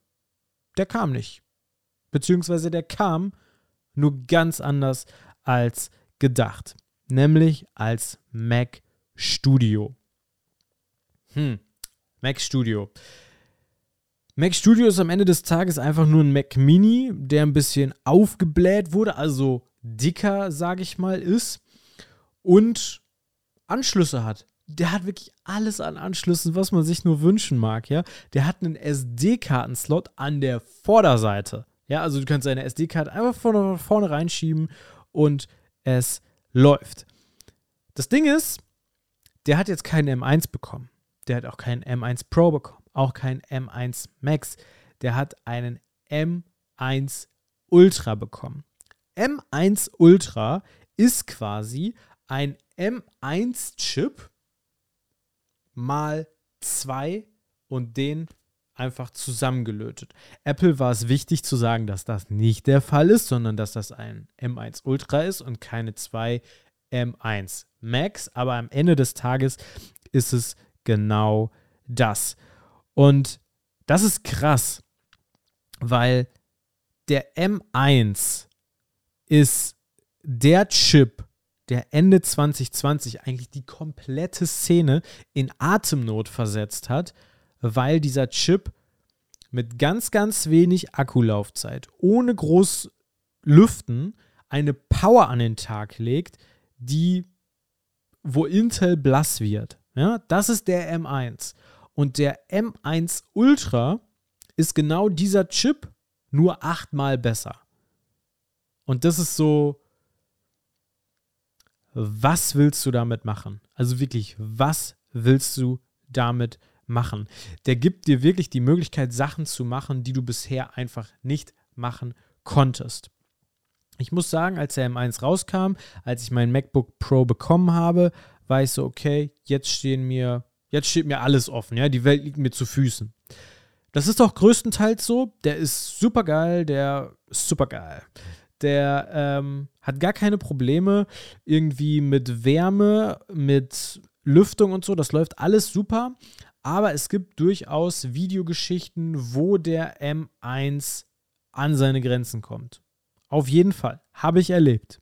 der kam nicht. Beziehungsweise der kam nur ganz anders als gedacht, nämlich als Mac Studio. Hm, Mac Studio. Mac Studio ist am Ende des Tages einfach nur ein Mac Mini, der ein bisschen aufgebläht wurde, also dicker, sage ich mal, ist und Anschlüsse hat. Der hat wirklich alles an Anschlüssen, was man sich nur wünschen mag, ja. Der hat einen SD-Kartenslot an der Vorderseite. Ja, also du kannst deine SD-Karte einfach vorne, vorne reinschieben und es läuft. Das Ding ist, der hat jetzt keinen M1 bekommen. Der hat auch keinen M1 Pro bekommen. Auch keinen M1 Max. Der hat einen M1 Ultra bekommen. M1 Ultra ist quasi ein M1-Chip mal zwei und den einfach zusammengelötet. Apple war es wichtig zu sagen, dass das nicht der Fall ist, sondern dass das ein M1 Ultra ist und keine zwei M1 Max. Aber am Ende des Tages ist es genau das. Und das ist krass, weil der M1 ist der Chip, der Ende 2020 eigentlich die komplette Szene in Atemnot versetzt hat, weil dieser Chip mit ganz, ganz wenig Akkulaufzeit, ohne groß Lüften, eine Power an den Tag legt, die, wo Intel blass wird. Ja, das ist der M1. Und der M1 Ultra ist genau dieser Chip, nur achtmal besser. Und das ist so, was willst du damit machen? Also wirklich, was willst du damit machen? Der gibt dir wirklich die Möglichkeit, Sachen zu machen, die du bisher einfach nicht machen konntest. Ich muss sagen, als der M1 rauskam, als ich mein MacBook Pro bekommen habe, war ich so, okay, jetzt stehen mir, jetzt steht mir alles offen, ja, die Welt liegt mir zu Füßen. Das ist auch größtenteils so. Der ist super geil, der ist super geil. Der ähm, hat gar keine Probleme irgendwie mit Wärme, mit Lüftung und so. Das läuft alles super. Aber es gibt durchaus Videogeschichten, wo der M1 an seine Grenzen kommt. Auf jeden Fall. Habe ich erlebt.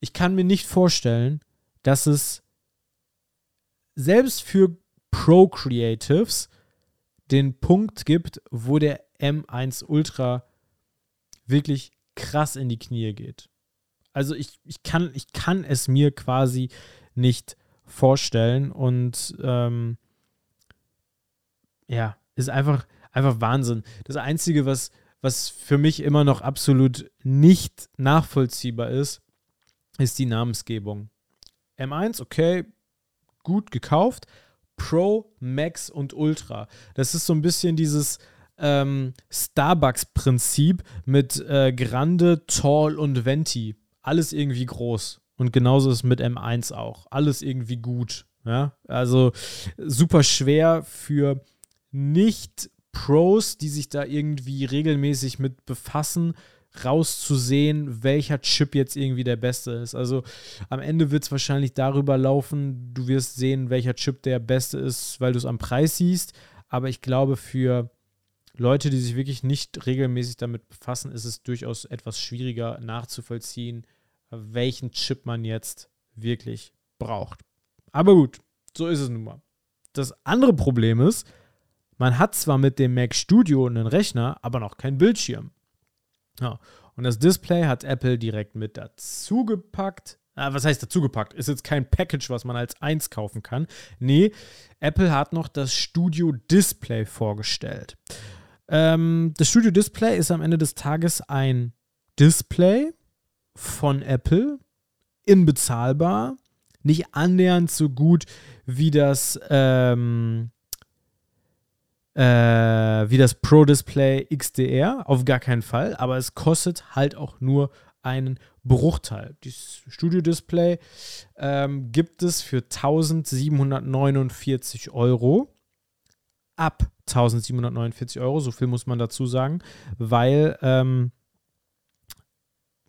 Ich kann mir nicht vorstellen, dass es selbst für Pro-Creatives den Punkt gibt, wo der M1 Ultra wirklich krass in die Knie geht. Also ich, ich, kann, ich kann es mir quasi nicht vorstellen und ähm, ja, ist einfach, einfach Wahnsinn. Das Einzige, was, was für mich immer noch absolut nicht nachvollziehbar ist, ist die Namensgebung. M1, okay, gut gekauft, Pro, Max und Ultra. Das ist so ein bisschen dieses ähm, Starbucks-Prinzip mit äh, Grande, Tall und Venti. Alles irgendwie groß. Und genauso ist es mit M1 auch. Alles irgendwie gut. Ja? Also super schwer für Nicht-Pros, die sich da irgendwie regelmäßig mit befassen, rauszusehen, welcher Chip jetzt irgendwie der beste ist. Also am Ende wird es wahrscheinlich darüber laufen, du wirst sehen, welcher Chip der beste ist, weil du es am Preis siehst. Aber ich glaube, für Leute, die sich wirklich nicht regelmäßig damit befassen, ist es durchaus etwas schwieriger nachzuvollziehen, welchen Chip man jetzt wirklich braucht. Aber gut, so ist es nun mal. Das andere Problem ist, man hat zwar mit dem Mac Studio einen Rechner, aber noch keinen Bildschirm. Ja. Und das Display hat Apple direkt mit dazugepackt. Ah, was heißt dazugepackt? Ist jetzt kein Package, was man als eins kaufen kann. Nee, Apple hat noch das Studio Display vorgestellt. Ähm, das Studio Display ist am Ende des Tages ein Display von Apple, inbezahlbar, nicht annähernd so gut wie das ähm, äh, wie das Pro Display XDR, auf gar keinen Fall, aber es kostet halt auch nur einen Bruchteil. Das Studio Display ähm, gibt es für 1749 Euro. Ab 1749 Euro, so viel muss man dazu sagen, weil ähm,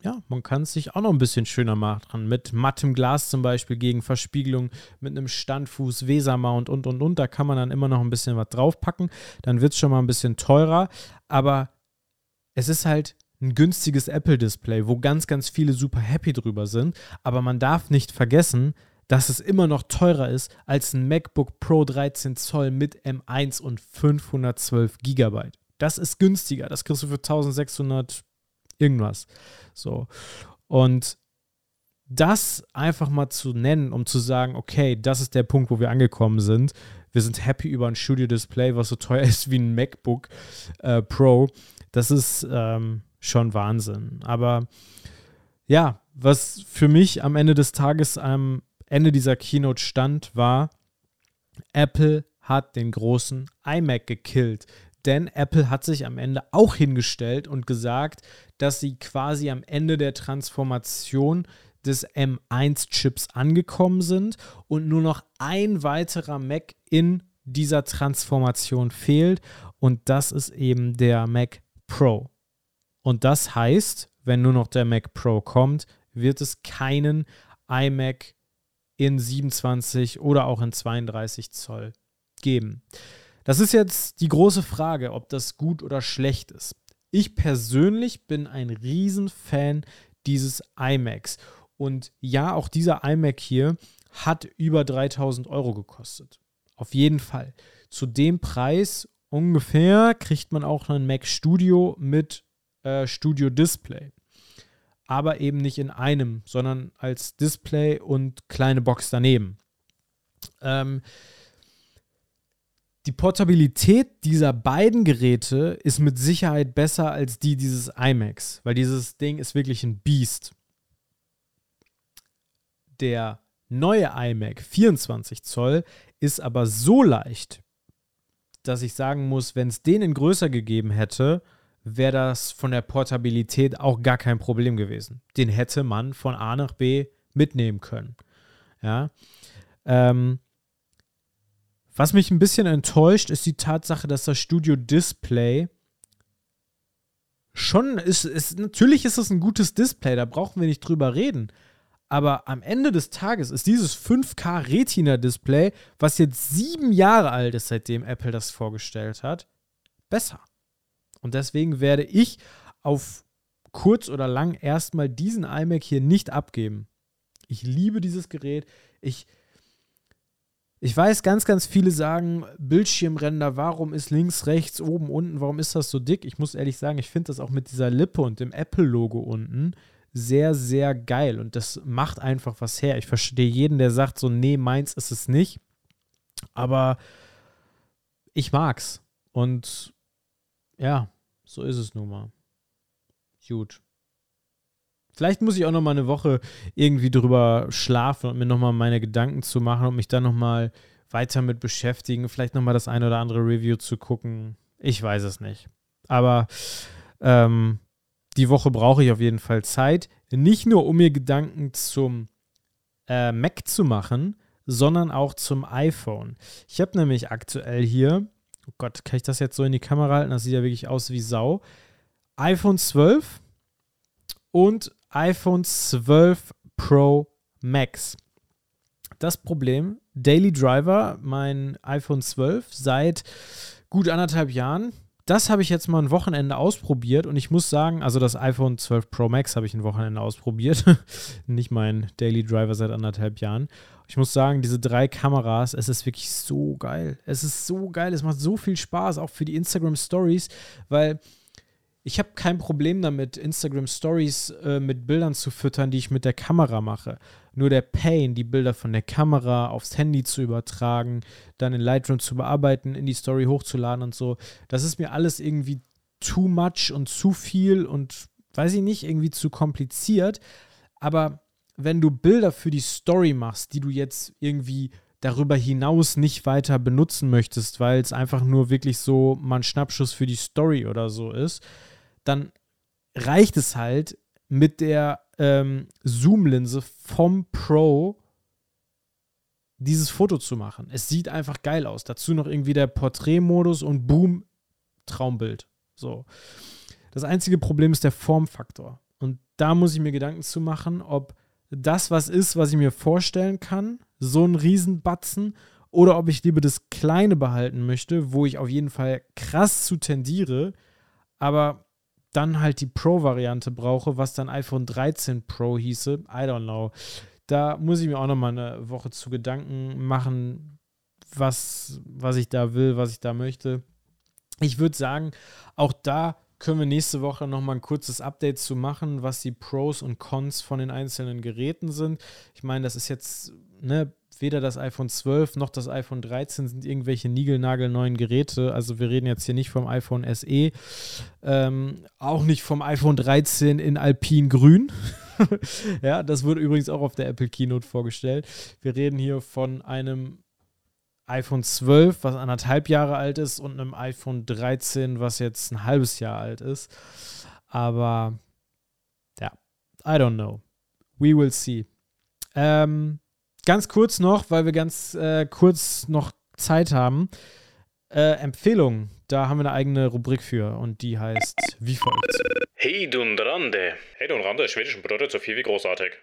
ja, man kann es sich auch noch ein bisschen schöner machen. Mit mattem Glas zum Beispiel gegen Verspiegelung, mit einem Standfuß, Wesermount und und und. Da kann man dann immer noch ein bisschen was draufpacken. Dann wird es schon mal ein bisschen teurer. Aber es ist halt ein günstiges Apple-Display, wo ganz, ganz viele super happy drüber sind. Aber man darf nicht vergessen, dass es immer noch teurer ist als ein MacBook Pro 13 Zoll mit M1 und 512 Gigabyte. Das ist günstiger. Das kriegst du für 1600 irgendwas. So. Und das einfach mal zu nennen, um zu sagen, okay, das ist der Punkt, wo wir angekommen sind. Wir sind happy über ein Studio-Display, was so teuer *laughs* ist wie ein MacBook äh, Pro. Das ist ähm, schon Wahnsinn. Aber ja, was für mich am Ende des Tages am Ende dieser Keynote stand, war, Apple hat den großen iMac gekillt denn Apple hat sich am Ende auch hingestellt und gesagt, dass sie quasi am Ende der Transformation des M1-Chips angekommen sind und nur noch ein weiterer Mac in dieser Transformation fehlt und das ist eben der Mac Pro. Und das heißt, wenn nur noch der Mac Pro kommt, wird es keinen iMac in 27 oder auch in 32 Zoll geben. Das ist jetzt die große Frage, ob das gut oder schlecht ist. Ich persönlich bin ein Riesenfan dieses iMacs. Und ja, auch dieser iMac hier hat über 3000 Euro gekostet. Auf jeden Fall. Zu dem Preis ungefähr kriegt man auch einen Mac Studio mit äh, Studio Display. Aber eben nicht in einem, sondern als Display und kleine Box daneben. Ähm, die Portabilität dieser beiden Geräte ist mit Sicherheit besser als die dieses iMacs, weil dieses Ding ist wirklich ein Biest. Der neue iMac 24 Zoll ist aber so leicht, dass ich sagen muss, wenn es den in größer gegeben hätte, wäre das von der Portabilität auch gar kein Problem gewesen. Den hätte man von A nach B mitnehmen können. Ja. Ähm, was mich ein bisschen enttäuscht, ist die Tatsache, dass das Studio Display schon ist, ist natürlich ist es ein gutes Display, da brauchen wir nicht drüber reden. Aber am Ende des Tages ist dieses 5K Retina-Display, was jetzt sieben Jahre alt ist, seitdem Apple das vorgestellt hat, besser. Und deswegen werde ich auf kurz oder lang erstmal diesen iMac hier nicht abgeben. Ich liebe dieses Gerät. Ich, ich weiß, ganz, ganz viele sagen, Bildschirmränder, warum ist links, rechts, oben, unten, warum ist das so dick? Ich muss ehrlich sagen, ich finde das auch mit dieser Lippe und dem Apple-Logo unten sehr, sehr geil und das macht einfach was her. Ich verstehe jeden, der sagt so, nee, meins ist es nicht, aber ich mag's und ja, so ist es nun mal. Gut. Vielleicht muss ich auch noch mal eine Woche irgendwie drüber schlafen und mir noch mal meine Gedanken zu machen und mich dann noch mal weiter mit beschäftigen. Vielleicht noch mal das eine oder andere Review zu gucken. Ich weiß es nicht. Aber ähm, die Woche brauche ich auf jeden Fall Zeit. Nicht nur, um mir Gedanken zum äh, Mac zu machen, sondern auch zum iPhone. Ich habe nämlich aktuell hier, oh Gott, kann ich das jetzt so in die Kamera halten? Das sieht ja wirklich aus wie Sau. iPhone 12 und iPhone 12 Pro Max. Das Problem, Daily Driver, mein iPhone 12 seit gut anderthalb Jahren, das habe ich jetzt mal ein Wochenende ausprobiert und ich muss sagen, also das iPhone 12 Pro Max habe ich ein Wochenende ausprobiert, *laughs* nicht mein Daily Driver seit anderthalb Jahren. Ich muss sagen, diese drei Kameras, es ist wirklich so geil. Es ist so geil, es macht so viel Spaß, auch für die Instagram Stories, weil ich habe kein Problem damit, Instagram Stories äh, mit Bildern zu füttern, die ich mit der Kamera mache. Nur der Pain, die Bilder von der Kamera aufs Handy zu übertragen, dann in Lightroom zu bearbeiten, in die Story hochzuladen und so, das ist mir alles irgendwie too much und zu viel und weiß ich nicht, irgendwie zu kompliziert. Aber wenn du Bilder für die Story machst, die du jetzt irgendwie darüber hinaus nicht weiter benutzen möchtest, weil es einfach nur wirklich so mal ein Schnappschuss für die Story oder so ist, dann reicht es halt mit der ähm, Zoom-Linse vom Pro dieses Foto zu machen. Es sieht einfach geil aus. Dazu noch irgendwie der Porträtmodus und boom, Traumbild. So. Das einzige Problem ist der Formfaktor. Und da muss ich mir Gedanken zu machen, ob das was ist, was ich mir vorstellen kann, so ein Riesenbatzen, oder ob ich lieber das Kleine behalten möchte, wo ich auf jeden Fall krass zu tendiere, aber dann halt die Pro-Variante brauche, was dann iPhone 13 Pro hieße. I don't know. Da muss ich mir auch noch mal eine Woche zu Gedanken machen, was, was ich da will, was ich da möchte. Ich würde sagen, auch da können wir nächste Woche noch mal ein kurzes Update zu machen, was die Pros und Cons von den einzelnen Geräten sind. Ich meine, das ist jetzt ne, weder das iPhone 12 noch das iPhone 13 sind irgendwelche niegelnagelneuen Geräte. Also wir reden jetzt hier nicht vom iPhone SE, ähm, auch nicht vom iPhone 13 in Alpin Grün. *laughs* ja, das wurde übrigens auch auf der Apple Keynote vorgestellt. Wir reden hier von einem iPhone 12, was anderthalb Jahre alt ist, und einem iPhone 13, was jetzt ein halbes Jahr alt ist. Aber ja, I don't know We will see. Ähm, ganz kurz noch, weil wir ganz äh, kurz noch Zeit haben. Äh, Empfehlungen, da haben wir eine eigene Rubrik für und die heißt wie folgt. Hey Rande. Hey Rande, schwedischen bedeutet so viel wie großartig.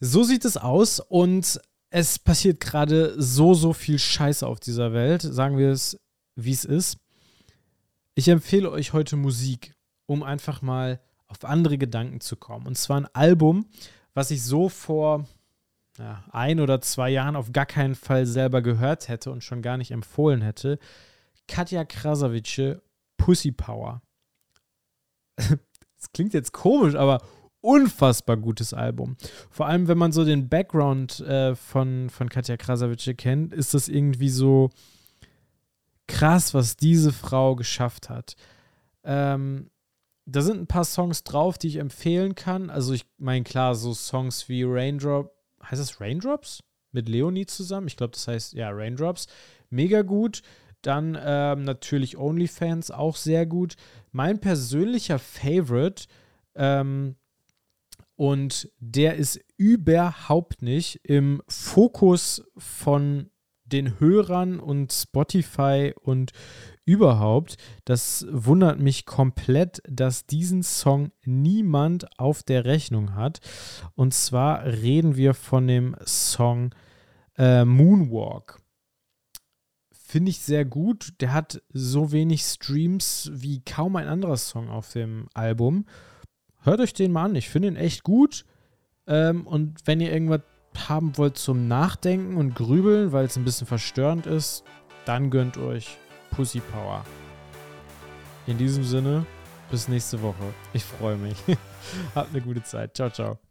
So sieht es aus und es passiert gerade so, so viel Scheiße auf dieser Welt. Sagen wir es, wie es ist. Ich empfehle euch heute Musik, um einfach mal auf andere Gedanken zu kommen. Und zwar ein Album, was ich so vor ja, ein oder zwei Jahren auf gar keinen Fall selber gehört hätte und schon gar nicht empfohlen hätte. Katja Krasavice, Pussy Power. *laughs* Das klingt jetzt komisch, aber unfassbar gutes Album. Vor allem, wenn man so den Background äh, von, von Katja Krasavice kennt, ist das irgendwie so krass, was diese Frau geschafft hat. Ähm, da sind ein paar Songs drauf, die ich empfehlen kann. Also ich meine, klar, so Songs wie Raindrop, heißt das Raindrops? Mit Leonie zusammen? Ich glaube, das heißt, ja, Raindrops. Mega gut. Dann ähm, natürlich OnlyFans, auch sehr gut. Mein persönlicher Favorite, ähm, und der ist überhaupt nicht im Fokus von den Hörern und Spotify und überhaupt. Das wundert mich komplett, dass diesen Song niemand auf der Rechnung hat. Und zwar reden wir von dem Song äh, Moonwalk. Finde ich sehr gut. Der hat so wenig Streams wie kaum ein anderer Song auf dem Album. Hört euch den mal an. Ich finde ihn echt gut. Ähm, und wenn ihr irgendwas haben wollt zum Nachdenken und Grübeln, weil es ein bisschen verstörend ist, dann gönnt euch Pussy Power. In diesem Sinne, bis nächste Woche. Ich freue mich. *laughs* Habt eine gute Zeit. Ciao, ciao.